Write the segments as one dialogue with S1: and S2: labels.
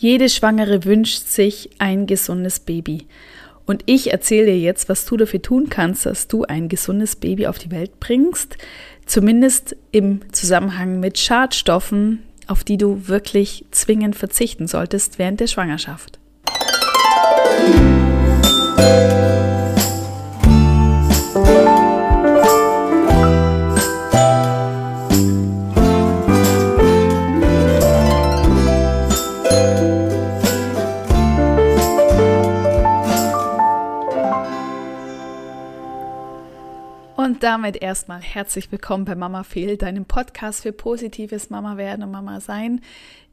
S1: Jede Schwangere wünscht sich ein gesundes Baby. Und ich erzähle dir jetzt, was du dafür tun kannst, dass du ein gesundes Baby auf die Welt bringst. Zumindest im Zusammenhang mit Schadstoffen, auf die du wirklich zwingend verzichten solltest während der Schwangerschaft. Musik Und damit erstmal herzlich willkommen bei Mama Fehl, deinem Podcast für positives Mama werden und Mama sein.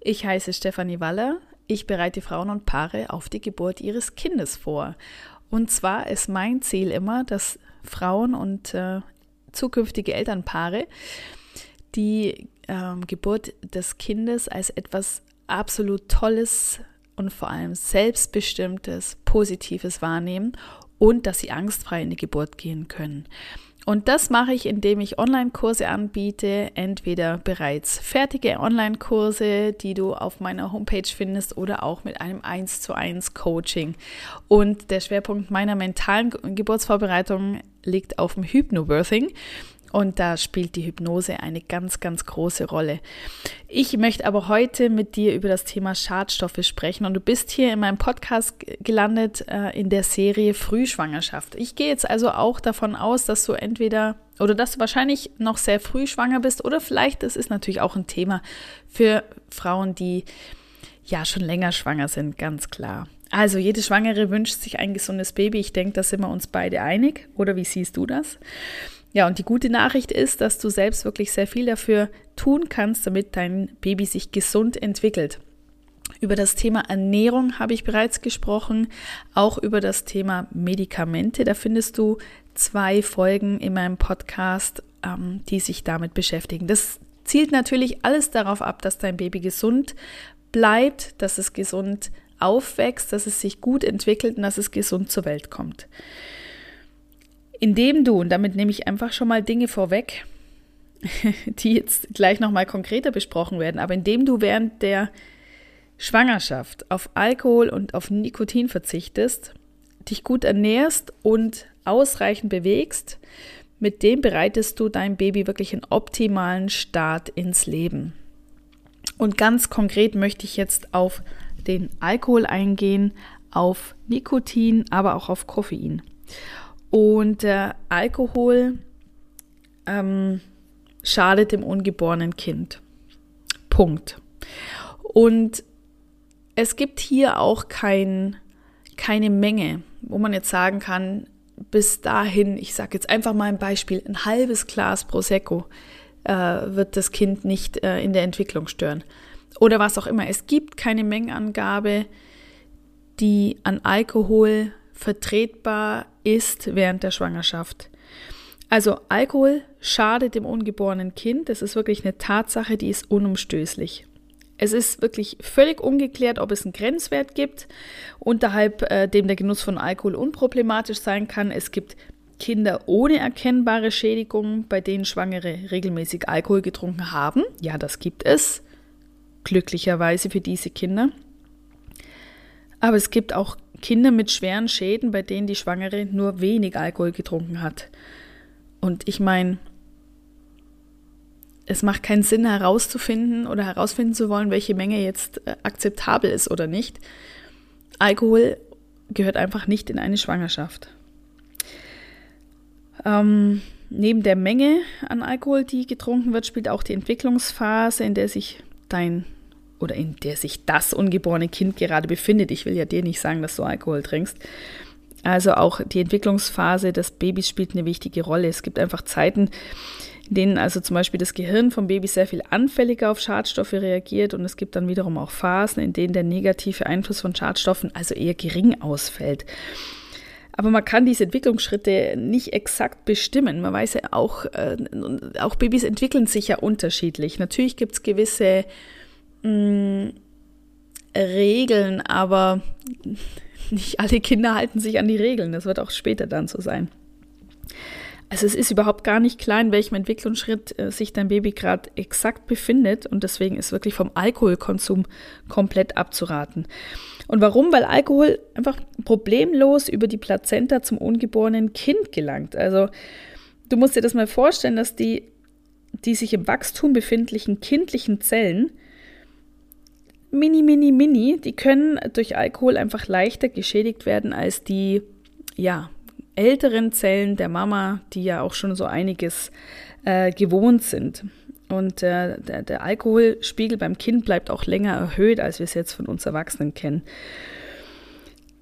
S1: Ich heiße Stefanie Waller. Ich bereite Frauen und Paare auf die Geburt ihres Kindes vor. Und zwar ist mein Ziel immer, dass Frauen und äh, zukünftige Elternpaare die äh, Geburt des Kindes als etwas absolut Tolles und vor allem selbstbestimmtes, Positives wahrnehmen und dass sie angstfrei in die Geburt gehen können. Und das mache ich, indem ich Online-Kurse anbiete, entweder bereits fertige Online-Kurse, die du auf meiner Homepage findest, oder auch mit einem 1 zu 1 Coaching. Und der Schwerpunkt meiner mentalen Geburtsvorbereitung liegt auf dem Hypnobirthing. Und da spielt die Hypnose eine ganz, ganz große Rolle. Ich möchte aber heute mit dir über das Thema Schadstoffe sprechen. Und du bist hier in meinem Podcast gelandet äh, in der Serie Frühschwangerschaft. Ich gehe jetzt also auch davon aus, dass du entweder oder dass du wahrscheinlich noch sehr früh schwanger bist oder vielleicht, das ist natürlich auch ein Thema für Frauen, die ja schon länger schwanger sind, ganz klar. Also jede Schwangere wünscht sich ein gesundes Baby. Ich denke, da sind wir uns beide einig. Oder wie siehst du das? Ja, und die gute Nachricht ist, dass du selbst wirklich sehr viel dafür tun kannst, damit dein Baby sich gesund entwickelt. Über das Thema Ernährung habe ich bereits gesprochen, auch über das Thema Medikamente. Da findest du zwei Folgen in meinem Podcast, ähm, die sich damit beschäftigen. Das zielt natürlich alles darauf ab, dass dein Baby gesund bleibt, dass es gesund aufwächst, dass es sich gut entwickelt und dass es gesund zur Welt kommt indem du, und damit nehme ich einfach schon mal Dinge vorweg, die jetzt gleich nochmal konkreter besprochen werden, aber indem du während der Schwangerschaft auf Alkohol und auf Nikotin verzichtest, dich gut ernährst und ausreichend bewegst, mit dem bereitest du deinem Baby wirklich einen optimalen Start ins Leben. Und ganz konkret möchte ich jetzt auf den Alkohol eingehen, auf Nikotin, aber auch auf Koffein. Und der Alkohol ähm, schadet dem ungeborenen Kind. Punkt. Und es gibt hier auch kein, keine Menge, wo man jetzt sagen kann, bis dahin, ich sage jetzt einfach mal ein Beispiel, ein halbes Glas Prosecco äh, wird das Kind nicht äh, in der Entwicklung stören. Oder was auch immer. Es gibt keine Mengenangabe, die an Alkohol vertretbar ist während der Schwangerschaft. Also Alkohol schadet dem ungeborenen Kind. Das ist wirklich eine Tatsache, die ist unumstößlich. Es ist wirklich völlig ungeklärt, ob es einen Grenzwert gibt, unterhalb äh, dem der Genuss von Alkohol unproblematisch sein kann. Es gibt Kinder ohne erkennbare Schädigungen, bei denen Schwangere regelmäßig Alkohol getrunken haben. Ja, das gibt es. Glücklicherweise für diese Kinder. Aber es gibt auch Kinder mit schweren Schäden, bei denen die Schwangere nur wenig Alkohol getrunken hat. Und ich meine, es macht keinen Sinn herauszufinden oder herausfinden zu wollen, welche Menge jetzt äh, akzeptabel ist oder nicht. Alkohol gehört einfach nicht in eine Schwangerschaft. Ähm, neben der Menge an Alkohol, die getrunken wird, spielt auch die Entwicklungsphase, in der sich dein oder in der sich das ungeborene Kind gerade befindet. Ich will ja dir nicht sagen, dass du Alkohol trinkst. Also auch die Entwicklungsphase des Babys spielt eine wichtige Rolle. Es gibt einfach Zeiten, in denen also zum Beispiel das Gehirn vom Baby sehr viel anfälliger auf Schadstoffe reagiert und es gibt dann wiederum auch Phasen, in denen der negative Einfluss von Schadstoffen also eher gering ausfällt. Aber man kann diese Entwicklungsschritte nicht exakt bestimmen. Man weiß ja auch, äh, auch Babys entwickeln sich ja unterschiedlich. Natürlich gibt es gewisse mm, Regeln, aber nicht alle Kinder halten sich an die Regeln. Das wird auch später dann so sein. Also es ist überhaupt gar nicht klar, in welchem Entwicklungsschritt äh, sich dein Baby gerade exakt befindet und deswegen ist wirklich vom Alkoholkonsum komplett abzuraten. Und warum? Weil Alkohol einfach problemlos über die Plazenta zum ungeborenen Kind gelangt. Also du musst dir das mal vorstellen, dass die, die sich im Wachstum befindlichen kindlichen Zellen mini, mini, mini, die können durch Alkohol einfach leichter geschädigt werden als die, ja, älteren Zellen der Mama, die ja auch schon so einiges äh, gewohnt sind. Und äh, der, der, Alkoholspiegel beim Kind bleibt auch länger erhöht, als wir es jetzt von uns Erwachsenen kennen.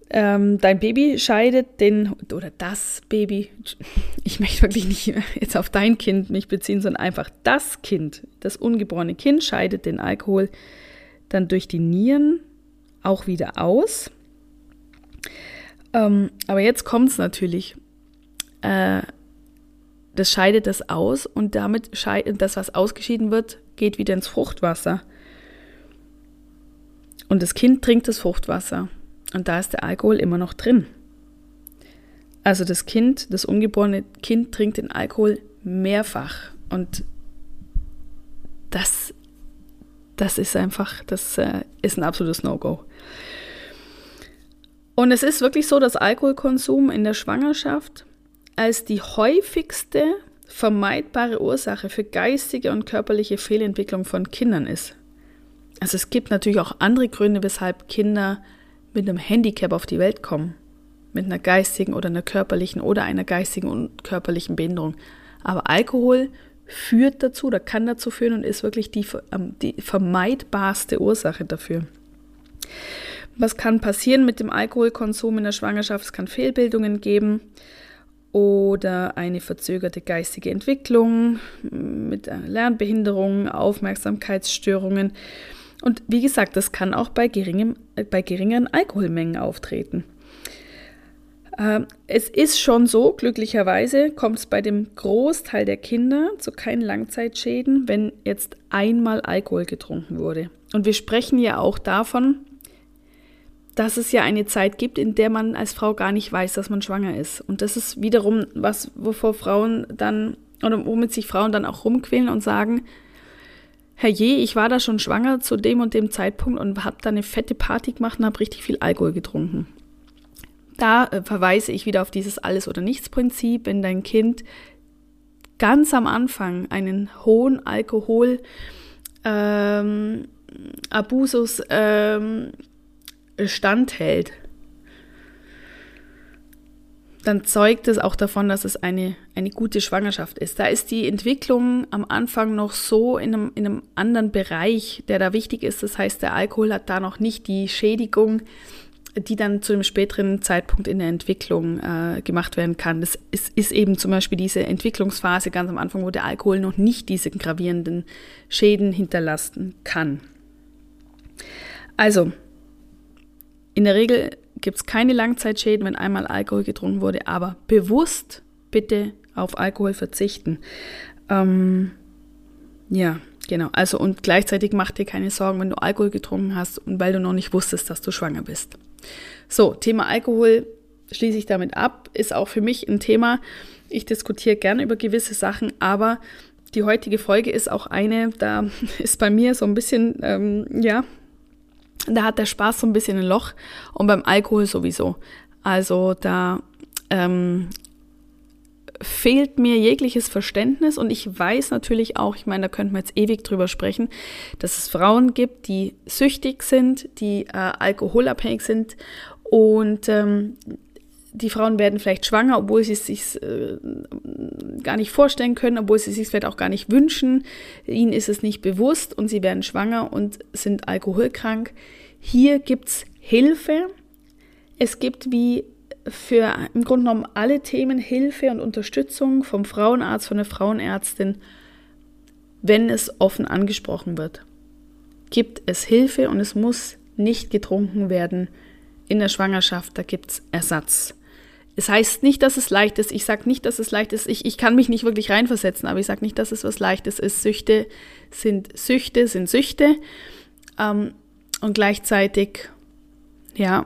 S1: Ähm, dein Baby scheidet den, oder das Baby, ich möchte wirklich nicht jetzt auf dein Kind mich beziehen, sondern einfach das Kind, das ungeborene Kind scheidet den Alkohol dann durch die Nieren auch wieder aus. Ähm, aber jetzt kommt es natürlich. Äh, das scheidet das aus und damit scheidet das, was ausgeschieden wird, geht wieder ins Fruchtwasser. Und das Kind trinkt das Fruchtwasser und da ist der Alkohol immer noch drin. Also das Kind, das ungeborene Kind trinkt den Alkohol mehrfach und das, das ist einfach, das äh, ist ein absolutes No-Go. Und es ist wirklich so, dass Alkoholkonsum in der Schwangerschaft als die häufigste vermeidbare Ursache für geistige und körperliche Fehlentwicklung von Kindern ist. Also es gibt natürlich auch andere Gründe, weshalb Kinder mit einem Handicap auf die Welt kommen. Mit einer geistigen oder einer körperlichen oder einer geistigen und körperlichen Behinderung. Aber Alkohol führt dazu oder kann dazu führen und ist wirklich die, die vermeidbarste Ursache dafür. Was kann passieren mit dem Alkoholkonsum in der Schwangerschaft? Es kann Fehlbildungen geben oder eine verzögerte geistige Entwicklung mit Lernbehinderungen, Aufmerksamkeitsstörungen. Und wie gesagt, das kann auch bei, geringem, äh, bei geringeren Alkoholmengen auftreten. Ähm, es ist schon so, glücklicherweise kommt es bei dem Großteil der Kinder zu keinen Langzeitschäden, wenn jetzt einmal Alkohol getrunken wurde. Und wir sprechen ja auch davon, dass es ja eine Zeit gibt, in der man als Frau gar nicht weiß, dass man schwanger ist. Und das ist wiederum was, wovor Frauen dann, oder womit sich Frauen dann auch rumquälen und sagen, Herr je, ich war da schon schwanger zu dem und dem Zeitpunkt und habe da eine fette Party gemacht und habe richtig viel Alkohol getrunken. Da äh, verweise ich wieder auf dieses Alles- oder Nichts-Prinzip, wenn dein Kind ganz am Anfang einen hohen Alkohol ähm, Abusus ähm, standhält, dann zeugt es auch davon, dass es eine, eine gute Schwangerschaft ist. Da ist die Entwicklung am Anfang noch so in einem, in einem anderen Bereich, der da wichtig ist. Das heißt, der Alkohol hat da noch nicht die Schädigung, die dann zu einem späteren Zeitpunkt in der Entwicklung äh, gemacht werden kann. Das ist, ist eben zum Beispiel diese Entwicklungsphase ganz am Anfang, wo der Alkohol noch nicht diese gravierenden Schäden hinterlassen kann. Also, in der Regel gibt es keine Langzeitschäden, wenn einmal Alkohol getrunken wurde, aber bewusst bitte auf Alkohol verzichten. Ähm, ja, genau. Also und gleichzeitig mach dir keine Sorgen, wenn du Alkohol getrunken hast und weil du noch nicht wusstest, dass du schwanger bist. So, Thema Alkohol schließe ich damit ab, ist auch für mich ein Thema. Ich diskutiere gerne über gewisse Sachen, aber die heutige Folge ist auch eine, da ist bei mir so ein bisschen, ähm, ja, da hat der Spaß so ein bisschen ein Loch und beim Alkohol sowieso. Also da ähm, fehlt mir jegliches Verständnis und ich weiß natürlich auch, ich meine, da könnten wir jetzt ewig drüber sprechen, dass es Frauen gibt, die süchtig sind, die äh, alkoholabhängig sind und ähm, die Frauen werden vielleicht schwanger, obwohl sie es sich äh, gar nicht vorstellen können, obwohl sie es sich vielleicht auch gar nicht wünschen. Ihnen ist es nicht bewusst und sie werden schwanger und sind alkoholkrank. Hier gibt es Hilfe. Es gibt wie für im Grunde genommen alle Themen Hilfe und Unterstützung vom Frauenarzt, von der Frauenärztin, wenn es offen angesprochen wird. Gibt es Hilfe und es muss nicht getrunken werden in der Schwangerschaft, da gibt es Ersatz. Es heißt nicht, dass es leicht ist. Ich sage nicht, dass es leicht ist. Ich, ich kann mich nicht wirklich reinversetzen, aber ich sage nicht, dass es was Leichtes ist. Süchte sind Süchte, sind Süchte. Ähm, und gleichzeitig, ja,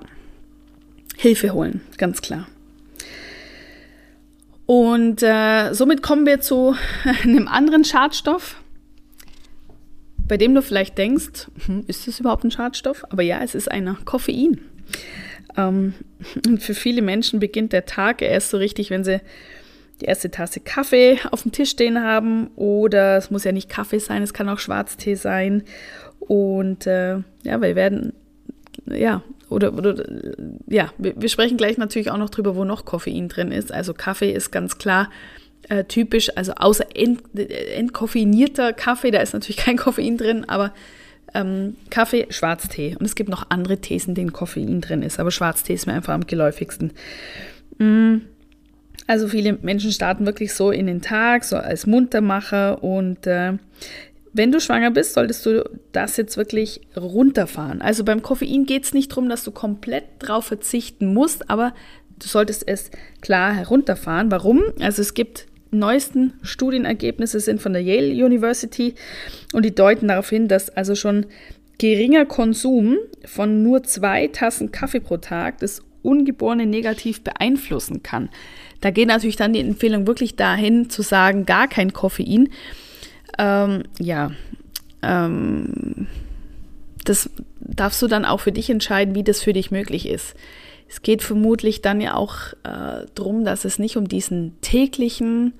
S1: Hilfe holen, ganz klar. Und äh, somit kommen wir zu einem anderen Schadstoff, bei dem du vielleicht denkst, hm, ist das überhaupt ein Schadstoff? Aber ja, es ist einer Koffein. Ähm, für viele Menschen beginnt der Tag erst so richtig, wenn sie die erste Tasse Kaffee auf dem Tisch stehen haben. Oder es muss ja nicht Kaffee sein, es kann auch Schwarztee sein. Und äh, ja, wir werden, ja, oder, oder ja, wir, wir, sprechen gleich natürlich auch noch drüber, wo noch Koffein drin ist. Also Kaffee ist ganz klar äh, typisch, also außer ent, entkoffeinierter Kaffee, da ist natürlich kein Koffein drin, aber ähm, Kaffee, Schwarztee. Und es gibt noch andere Tees, in denen Koffein drin ist, aber Schwarztee ist mir einfach am geläufigsten. Mm. Also viele Menschen starten wirklich so in den Tag, so als Muntermacher und äh, wenn du schwanger bist, solltest du das jetzt wirklich runterfahren. Also beim Koffein geht es nicht darum, dass du komplett drauf verzichten musst, aber du solltest es klar herunterfahren. Warum? Also es gibt neuesten Studienergebnisse sind von der Yale University und die deuten darauf hin, dass also schon geringer Konsum von nur zwei Tassen Kaffee pro Tag das Ungeborene negativ beeinflussen kann. Da geht natürlich dann die Empfehlung wirklich dahin zu sagen, gar kein Koffein. Ähm, ja, ähm, das darfst du dann auch für dich entscheiden, wie das für dich möglich ist. Es geht vermutlich dann ja auch äh, darum, dass es nicht um diesen täglichen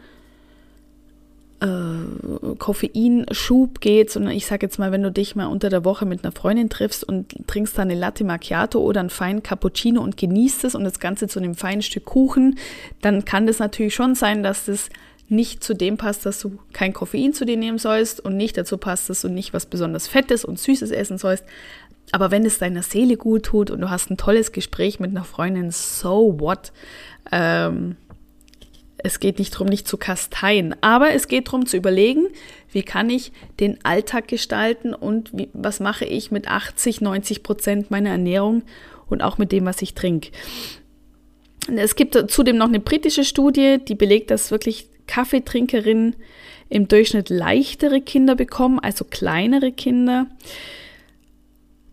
S1: äh, Koffeinschub geht, sondern ich sage jetzt mal, wenn du dich mal unter der Woche mit einer Freundin triffst und trinkst dann eine Latte Macchiato oder einen feinen Cappuccino und genießt es und das Ganze zu einem feinen Stück Kuchen, dann kann das natürlich schon sein, dass das nicht zu dem passt, dass du kein Koffein zu dir nehmen sollst und nicht dazu passt, dass du nicht was besonders Fettes und Süßes essen sollst. Aber wenn es deiner Seele gut tut und du hast ein tolles Gespräch mit einer Freundin, so what? Ähm, es geht nicht darum, nicht zu kasteien, aber es geht darum zu überlegen, wie kann ich den Alltag gestalten und wie, was mache ich mit 80, 90 Prozent meiner Ernährung und auch mit dem, was ich trinke. Es gibt zudem noch eine britische Studie, die belegt, dass wirklich Kaffeetrinkerinnen im Durchschnitt leichtere Kinder bekommen, also kleinere Kinder.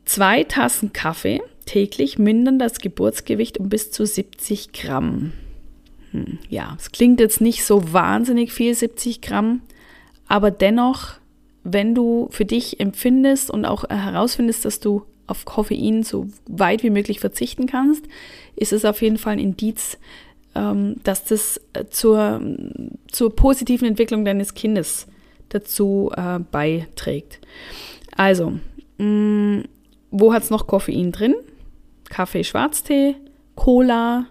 S1: Zwei Tassen Kaffee täglich mindern das Geburtsgewicht um bis zu 70 Gramm. Hm, ja, es klingt jetzt nicht so wahnsinnig viel, 70 Gramm, aber dennoch, wenn du für dich empfindest und auch herausfindest, dass du auf Koffein so weit wie möglich verzichten kannst, ist es auf jeden Fall ein Indiz, dass das zur, zur positiven Entwicklung deines Kindes dazu äh, beiträgt. Also, mh, mm, wo hat es noch Koffein drin? Kaffee, Schwarztee, Cola,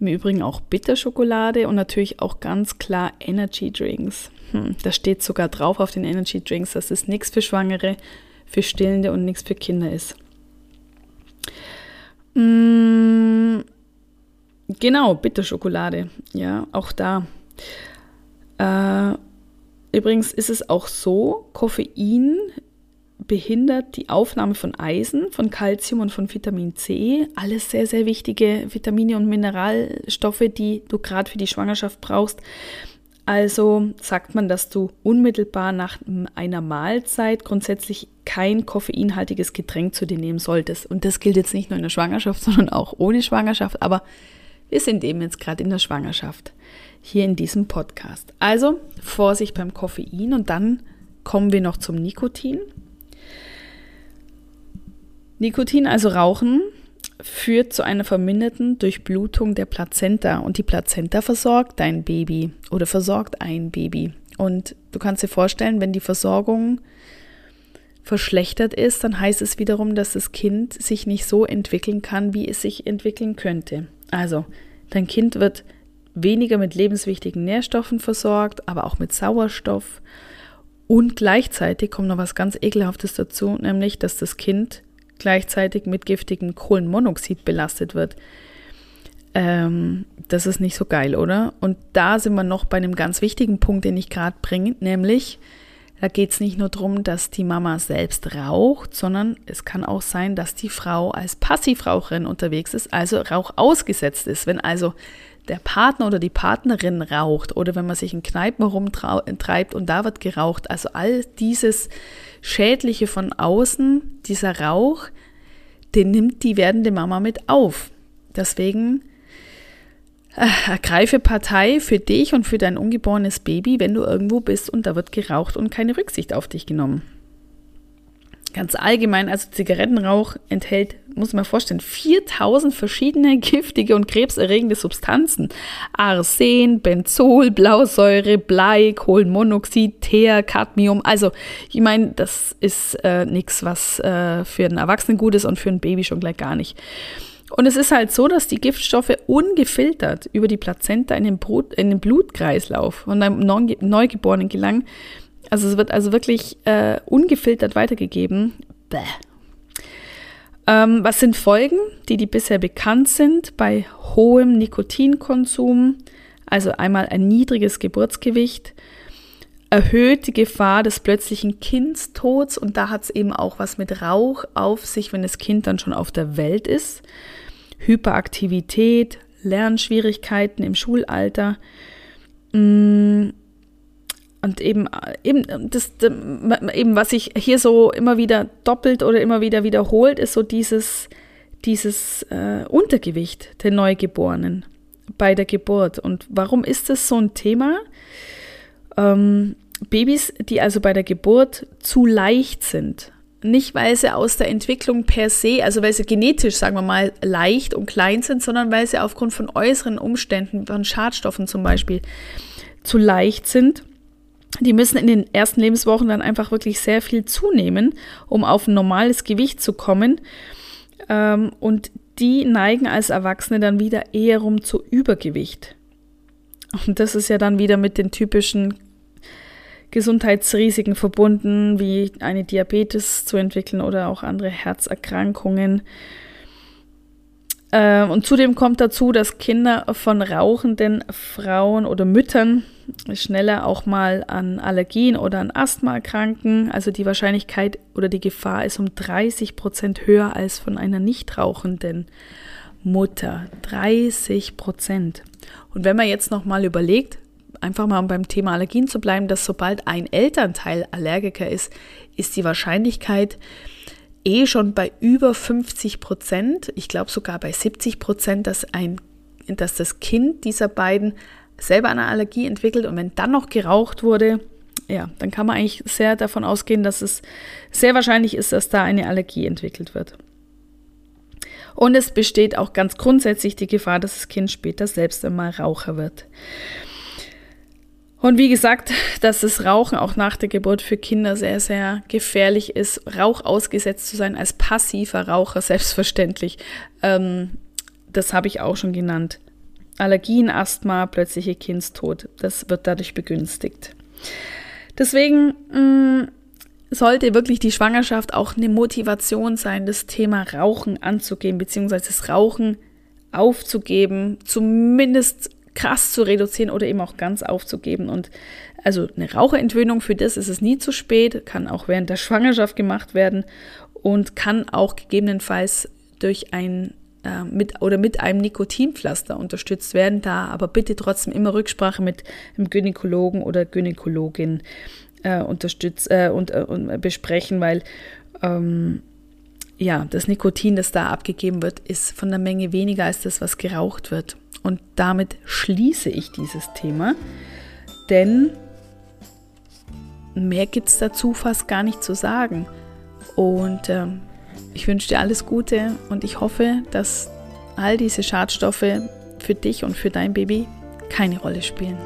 S1: im Übrigen auch Bitterschokolade und natürlich auch ganz klar Energy Drinks. Hm, da steht sogar drauf auf den Energy Drinks, dass es nichts für Schwangere, für Stillende und nichts für Kinder ist. Mmh, genau, Bitterschokolade. Ja, auch da. Äh, übrigens ist es auch so, Koffein behindert die Aufnahme von Eisen, von Kalzium und von Vitamin C. Alles sehr, sehr wichtige Vitamine und Mineralstoffe, die du gerade für die Schwangerschaft brauchst. Also sagt man, dass du unmittelbar nach einer Mahlzeit grundsätzlich kein koffeinhaltiges Getränk zu dir nehmen solltest. Und das gilt jetzt nicht nur in der Schwangerschaft, sondern auch ohne Schwangerschaft. Aber wir sind eben jetzt gerade in der Schwangerschaft hier in diesem Podcast. Also Vorsicht beim Koffein und dann kommen wir noch zum Nikotin. Nikotin, also Rauchen, führt zu einer verminderten Durchblutung der Plazenta und die Plazenta versorgt dein Baby oder versorgt ein Baby. Und du kannst dir vorstellen, wenn die Versorgung verschlechtert ist, dann heißt es wiederum, dass das Kind sich nicht so entwickeln kann, wie es sich entwickeln könnte. Also, dein Kind wird weniger mit lebenswichtigen Nährstoffen versorgt, aber auch mit Sauerstoff. Und gleichzeitig kommt noch was ganz Ekelhaftes dazu, nämlich, dass das Kind gleichzeitig mit giftigem Kohlenmonoxid belastet wird. Ähm, das ist nicht so geil, oder? Und da sind wir noch bei einem ganz wichtigen Punkt, den ich gerade bringe, nämlich, da geht es nicht nur darum, dass die Mama selbst raucht, sondern es kann auch sein, dass die Frau als Passivraucherin unterwegs ist, also Rauch ausgesetzt ist. Wenn also der Partner oder die Partnerin raucht oder wenn man sich in Kneipen rumtreibt und da wird geraucht, also all dieses Schädliche von außen, dieser Rauch, den nimmt die werdende Mama mit auf. Deswegen ergreife Partei für dich und für dein ungeborenes Baby, wenn du irgendwo bist und da wird geraucht und keine Rücksicht auf dich genommen. Ganz allgemein, also Zigarettenrauch enthält, muss man vorstellen, 4000 verschiedene giftige und krebserregende Substanzen. Arsen, Benzol, Blausäure, Blei, Kohlenmonoxid, Teer, Cadmium. Also, ich meine, das ist äh, nichts, was äh, für einen Erwachsenen gut ist und für ein Baby schon gleich gar nicht. Und es ist halt so, dass die Giftstoffe ungefiltert über die Plazenta in den, Brut, in den Blutkreislauf von einem Neugeborenen gelangen. Also es wird also wirklich äh, ungefiltert weitergegeben. Bäh. Ähm, was sind Folgen, die, die bisher bekannt sind bei hohem Nikotinkonsum? Also einmal ein niedriges Geburtsgewicht, erhöht die Gefahr des plötzlichen Kindstods und da hat es eben auch was mit Rauch auf sich, wenn das Kind dann schon auf der Welt ist. Hyperaktivität, Lernschwierigkeiten im Schulalter. Mm, und eben, eben, das, eben, was sich hier so immer wieder doppelt oder immer wieder wiederholt, ist so dieses, dieses äh, Untergewicht der Neugeborenen bei der Geburt. Und warum ist das so ein Thema? Ähm, Babys, die also bei der Geburt zu leicht sind, nicht weil sie aus der Entwicklung per se, also weil sie genetisch, sagen wir mal, leicht und klein sind, sondern weil sie aufgrund von äußeren Umständen, von Schadstoffen zum Beispiel, zu leicht sind. Die müssen in den ersten Lebenswochen dann einfach wirklich sehr viel zunehmen, um auf ein normales Gewicht zu kommen. Ähm, und die neigen als Erwachsene dann wieder eher rum zu Übergewicht. Und das ist ja dann wieder mit den typischen Gesundheitsrisiken verbunden, wie eine Diabetes zu entwickeln oder auch andere Herzerkrankungen. Äh, und zudem kommt dazu, dass Kinder von rauchenden Frauen oder Müttern schneller auch mal an Allergien oder an Asthma erkranken. Also die Wahrscheinlichkeit oder die Gefahr ist um 30 Prozent höher als von einer nicht rauchenden Mutter. 30 Prozent. Und wenn man jetzt noch mal überlegt, einfach mal beim Thema Allergien zu bleiben, dass sobald ein Elternteil Allergiker ist, ist die Wahrscheinlichkeit eh schon bei über 50 Prozent, ich glaube sogar bei 70 Prozent, dass, dass das Kind dieser beiden selber eine Allergie entwickelt und wenn dann noch geraucht wurde, ja, dann kann man eigentlich sehr davon ausgehen, dass es sehr wahrscheinlich ist, dass da eine Allergie entwickelt wird. Und es besteht auch ganz grundsätzlich die Gefahr, dass das Kind später selbst einmal Raucher wird. Und wie gesagt, dass das Rauchen auch nach der Geburt für Kinder sehr, sehr gefährlich ist, Rauch ausgesetzt zu sein als passiver Raucher, selbstverständlich. Ähm, das habe ich auch schon genannt. Allergien, Asthma, plötzliche Kindstod, das wird dadurch begünstigt. Deswegen mh, mm, sollte wirklich die Schwangerschaft auch eine Motivation sein, das Thema Rauchen anzugehen, beziehungsweise das Rauchen aufzugeben, zumindest krass zu reduzieren oder eben auch ganz aufzugeben. Und also eine Raucherentwöhnung, für das ist es nie zu spät, kann auch während der Schwangerschaft gemacht werden und kann auch gegebenenfalls durch ein äh, mit oder mit einem Nikotinpflaster unterstützt werden, da aber bitte trotzdem immer Rücksprache mit dem Gynäkologen oder Gynäkologin äh, unterstützt äh, und, äh, und, besprechen, weil ähm, ja, das Nikotin, das da abgegeben wird, ist von der Menge weniger als das, was geraucht wird. Und damit schließe ich dieses Thema, denn mehr gibt es dazu fast gar nicht zu sagen. Und äh, ich wünsche dir alles Gute und ich hoffe, dass all diese Schadstoffe für dich und für dein Baby keine Rolle spielen.